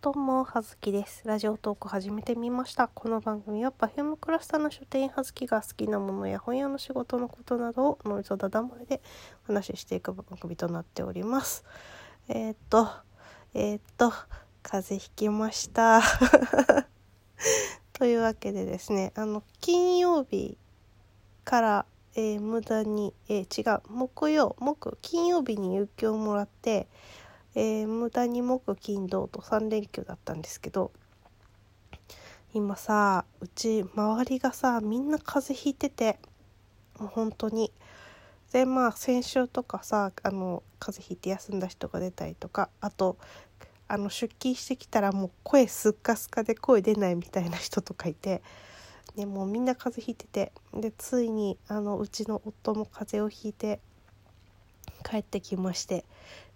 どうも、はずきです。ラジオトーク始めてみました。この番組は Perfume クラスターの書店はずきが好きなものや本屋の仕事のことなどをノイズダダ漏れでお話ししていく番組となっております。えー、っと、えー、っと、風邪ひきました。というわけでですね、あの、金曜日から、えー無駄に、えー違う、木曜、木、金曜日に有給をもらって、えー無駄に木金土と3連休だったんですけど今さうち周りがさみんな風邪ひいててもう本当にでまあ先週とかさあの風邪ひいて休んだ人が出たりとかあとあの出勤してきたらもう声スッカスカで声出ないみたいな人とかいて。でもうみんな風邪ひいててでついにあのうちの夫も風邪をひいて帰ってきまして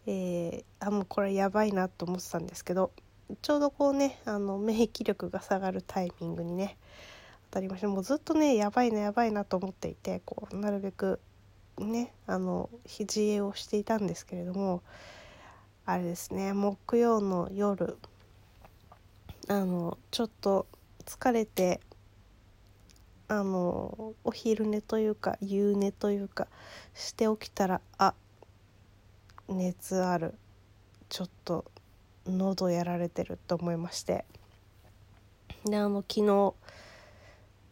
えーあもうこれやばいなと思ってたんですけどちょうどこうねあの免疫力が下がるタイミングにね当たりましてもうずっとねやばいなやばいなと思っていてこうなるべくねあの自衛をしていたんですけれどもあれですね木曜の夜あのちょっと疲れてあのお昼寝というか夕寝というかして起きたらあ熱ある。ちょっと喉やられてると思いまして。であの昨日、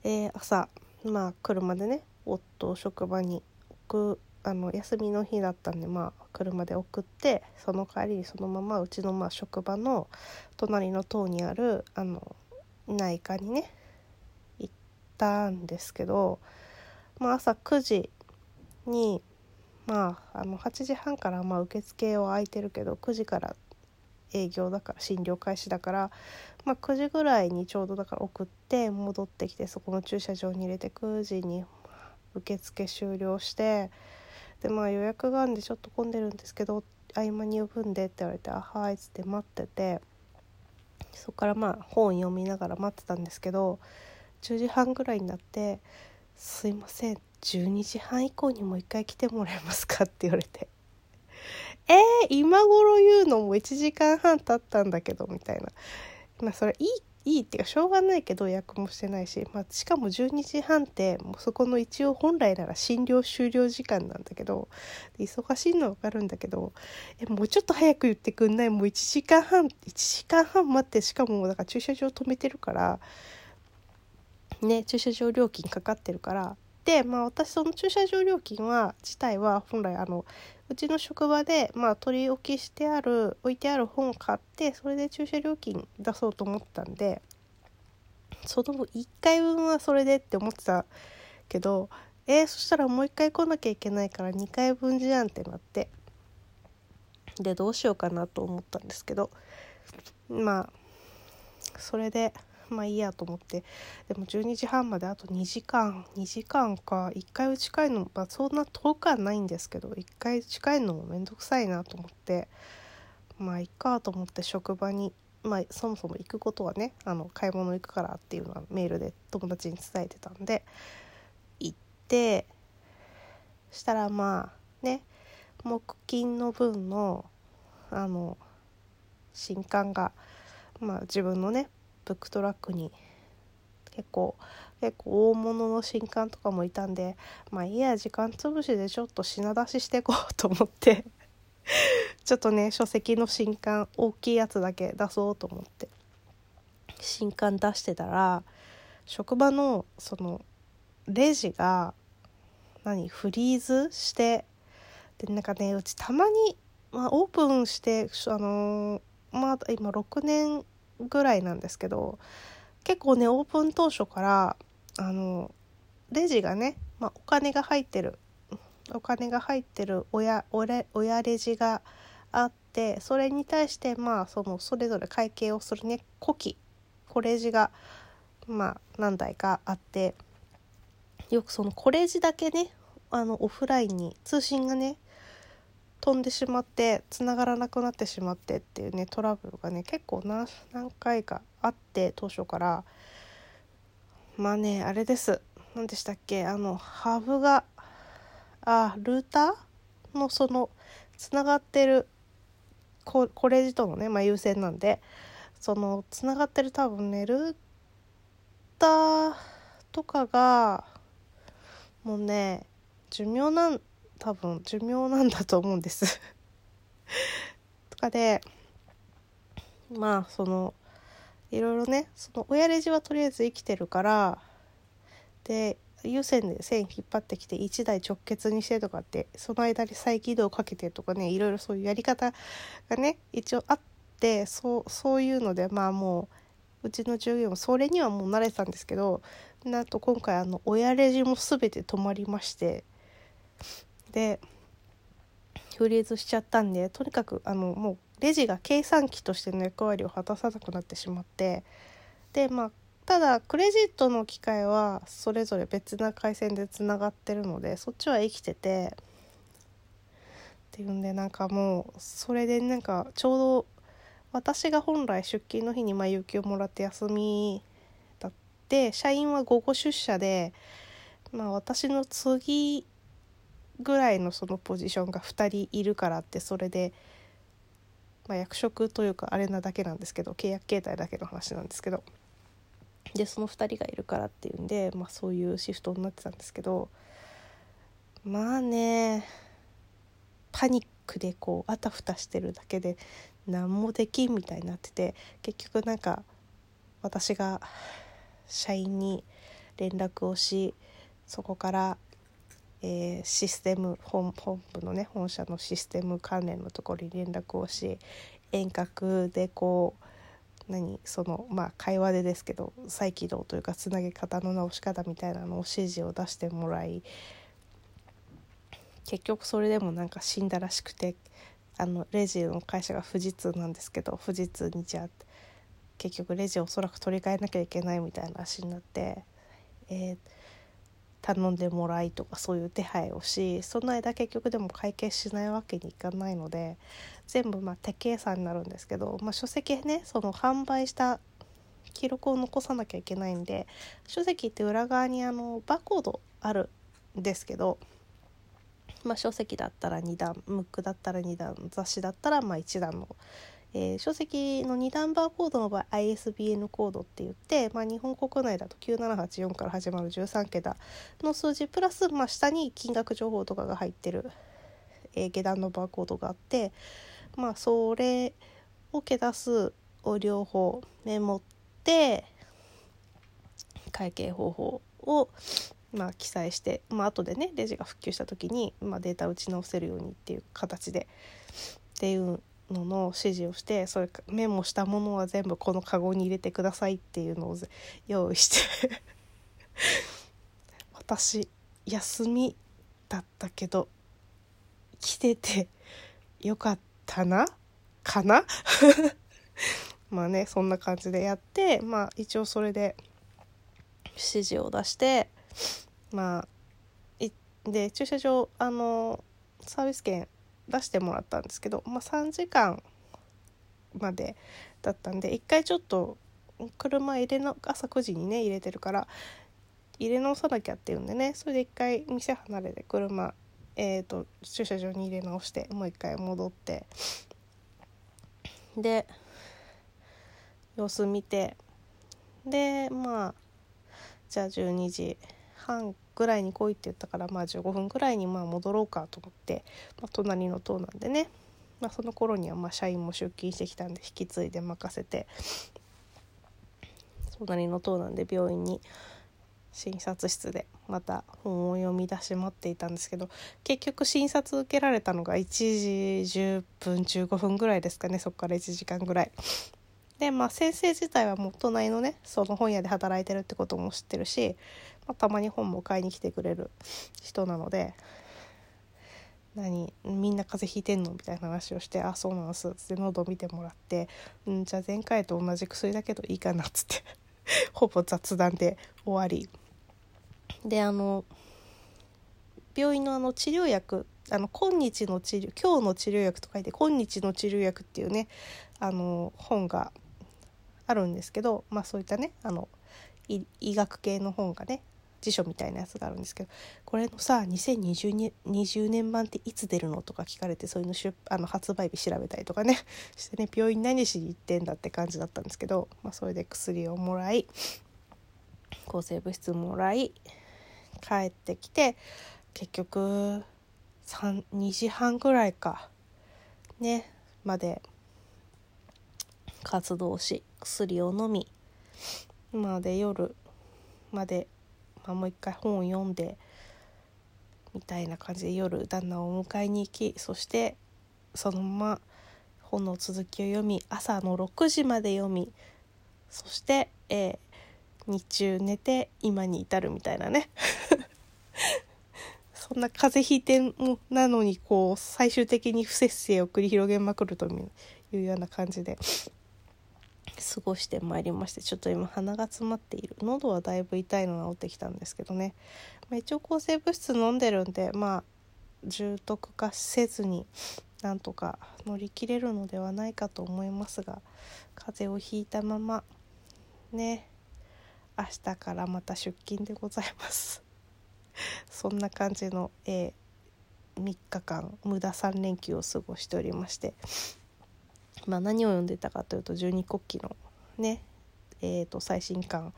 えー朝まあ車でね夫を職場に送あの休みの日だったんでまあ車で送ってその帰りにそのままうちのまあ職場の隣の棟にあるあの内科にね行ったんですけど、まあ、朝9時にまああの8時半からまあ受付は空いてるけど9時から営業だから診療開始だから、まあ、9時ぐらいにちょうどだから送って戻ってきてそこの駐車場に入れて9時に受付終了してでまあ予約があるんでちょっと混んでるんですけど合間に呼ぶんでって言われて「あはい」っつって待っててそこからまあ本読みながら待ってたんですけど10時半ぐらいになって「すいませんって12時半以降にもう一回来てもらえますか?」って言われて「えー、今頃言うのも1時間半経ったんだけど」みたいなまあそれいいいいっていうかしょうがないけど予約もしてないし、まあ、しかも12時半ってもうそこの一応本来なら診療終了時間なんだけど忙しいのは分かるんだけどえもうちょっと早く言ってくんない？もう1時間半1時間半待ってしかもだから駐車場止めてるからね駐車場料金かかってるからでまあ私その駐車場料金は自体は本来あのうちの職場で、まあ、取り置きしてある置いてある本を買ってそれで駐車料金出そうと思ったんでその1回分はそれでって思ってたけどえー、そしたらもう1回来なきゃいけないから2回分じゃんってなってでどうしようかなと思ったんですけどまあそれでまあいいやと思って。でも12時半まであと2時間。2時間か。1回近いのまあそんな遠くはないんですけど1回近いのもめんどくさいなと思って。まあいっかと思って職場にまあそもそも行くことはねあの買い物行くからっていうのはメールで友達に伝えてたんで行ってしたらまあね木金の分のあの新刊がまあ自分のねブックトラックに結構結構大物の新刊とかもいたんでまあいいや時間つぶしでちょっと品出ししていこうと思って ちょっとね書籍の新刊大きいやつだけ出そうと思って新刊出してたら職場のそのレジが何フリーズしてでなんかねうちたまに、まあ、オープンしてあのーまあ今6年ぐらいなんですけど結構ねオープン当初からあのレジがね、まあ、お金が入ってるお金が入ってる親親レジがあってそれに対してまあそのそれぞれ会計をするね古希小レジがまあ何台かあってよくその小レジだけねあのオフラインに通信がね飛んでしまって繋がらなくなってしまってっていうねトラブルがね結構何何回かあって当初から。まあねあれです。何でしたっけ？あのハブがあルーターのそのつながってるここれ自とのね、まあ、優先なんでそのつながってる多分ねルーターとかがもうね寿命なん多分寿命なんだと思うんです。とかでまあそのいろいろねその親レジはとりあえず生きてるからで有線で線引っ張ってきて1台直結にしてとかってその間に再起動かけてとかねいろいろそういうやり方がね一応あってそうそういうのでまあもううちの従業員もそれにはもう慣れてたんですけどなんと今回あの親レジも全て止まりましてでフリーズしちゃったんでとにかくあのもうレジが計算機としての役割を果たさなくなってしまってでまあただクレジットの機械はそれぞれ別な回線でつながってるのでそっちは生きててっていうんでなんかもうそれでなんかちょうど私が本来出勤の日にまあ有給をもらって休みだって社員は午後出社で、まあ、私の次ぐらいのそのポジションが2人いるからってそれで、まあ、役職というかあれなだけなんですけど契約形態だけの話なんですけど。でその2人がいるからっていうんで、まあ、そういうシフトになってたんですけどまあねパニックでこうあたふたしてるだけで何もできんみたいになってて結局なんか私が社員に連絡をしそこから、えー、システム本本部のね本社のシステム関連のところに連絡をし遠隔でこう何そのまあ会話でですけど再起動というかつなげ方の直し方みたいなのを指示を出してもらい結局それでもなんか死んだらしくてあのレジの会社が富士通なんですけど富士通にじゃあ結局レジをおそらく取り替えなきゃいけないみたいな話になって、えー、頼んでもらいとかそういう手配をしその間結局でも会計しないわけにいかないので全部まあ手計算になるんですけど、まあ、書籍ねその販売した記録を残さなきゃいけないんで書籍って裏側にあのバーコードあるんですけど、まあ、書籍だったら2段ムックだったら2段雑誌だったらまあ1段のえー、書籍の2段バーコードの場合 ISBN コードって言って、まあ、日本国内だと9784から始まる13桁の数字プラス、まあ、下に金額情報とかが入ってる、えー、下段のバーコードがあって、まあ、それをけ出すを両方メモって会計方法をまあ、記載して、まあ後でねレジが復旧した時に、まあ、データ打ち直せるようにっていう形でっていうのの指示をしてそれメモしたものは全部このカゴに入れてくださいっていうのを用意して。私休みだったけど来ててよかったな？かな？まあねそんな感じでやってまあ一応それで指示を出してまあで駐車場あのサービス券出してもらったんですけど、まあ、3時間までだったんで一回ちょっと車入れの朝9時にね入れてるから入れ直さなきゃっていうんでねそれで一回店離れて車、えーと、駐車場に入れ直してもう一回戻ってで様子見てでまあじゃあ12時半ぐらいに来いって言ったからまあ15分ぐらいにまあ戻ろうかと思って、まあ、隣の棟なんでね、まあ、その頃にはまあ社員も出勤してきたんで引き継いで任せて隣の棟なんで病院に診察室でまた本を読み出し待っていたんですけど結局診察受けられたのが1時10分15分ぐらいですかねそこから1時間ぐらい。でまあ先生自体はもう隣のねその本屋で働いてるってことも知ってるし、たまに本も買いに来てくれる人なので何みんな風邪ひいてんの？みたいな話をして「あそうなんです」って喉見てもらって「んじゃあ前回と同じ薬だけどいいかな」っつって ほぼ雑談で終わり。であの病院のあの治療薬あの今日の治療今日の治療薬と書いて今日の治療薬っていうねあの本があるんですけどまあそういったねあの医学系の本がね辞書みたいなやつがあるんですけどこれのさ2020年 ,20 年版っていつ出るのとか聞かれてそういうの出あの発売日調べたりとかね してね病院何しに行ってんだって感じだったんですけど、まあ、それで薬をもらい抗生物質もらい帰ってきて結局2時半ぐらいかねまで活動し薬を飲みまで夜まで、まあ、もう一回本を読んでみたいな感じで夜旦那をお迎えに行きそしてそのまま本の続きを読み朝の6時まで読みそして、えー、日中寝て今に至るみたいなね。そんな風邪ひいてもなのにこう最終的に不節制を繰り広げまくるというような感じで。過ごしてまいりましてちょっと今鼻が詰まっている。喉はだいぶ痛いの治ってきたんですけどね、まあ、一応抗生物質飲んでるんでまあ重篤化せずになんとか乗り切れるのではないかと思いますが風邪をひいたままね明日からまた出勤でございます。そんな感じの、えー、3日間無駄3連休を過ごしておりまして。まあ、何を読んでたかというと十二国旗のね、えー、と最新刊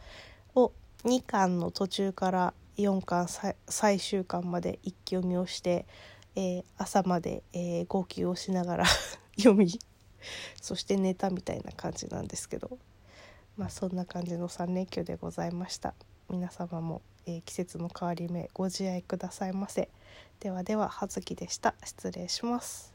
を2巻の途中から4巻最終巻まで一気読みをして、えー、朝まで、えー、号泣をしながら 読みそして寝たみたいな感じなんですけど。まあそんな感じの3連休でございました。皆様も、えー、季節の変わり目ご自愛くださいませ。ではでは葉月でした。失礼します。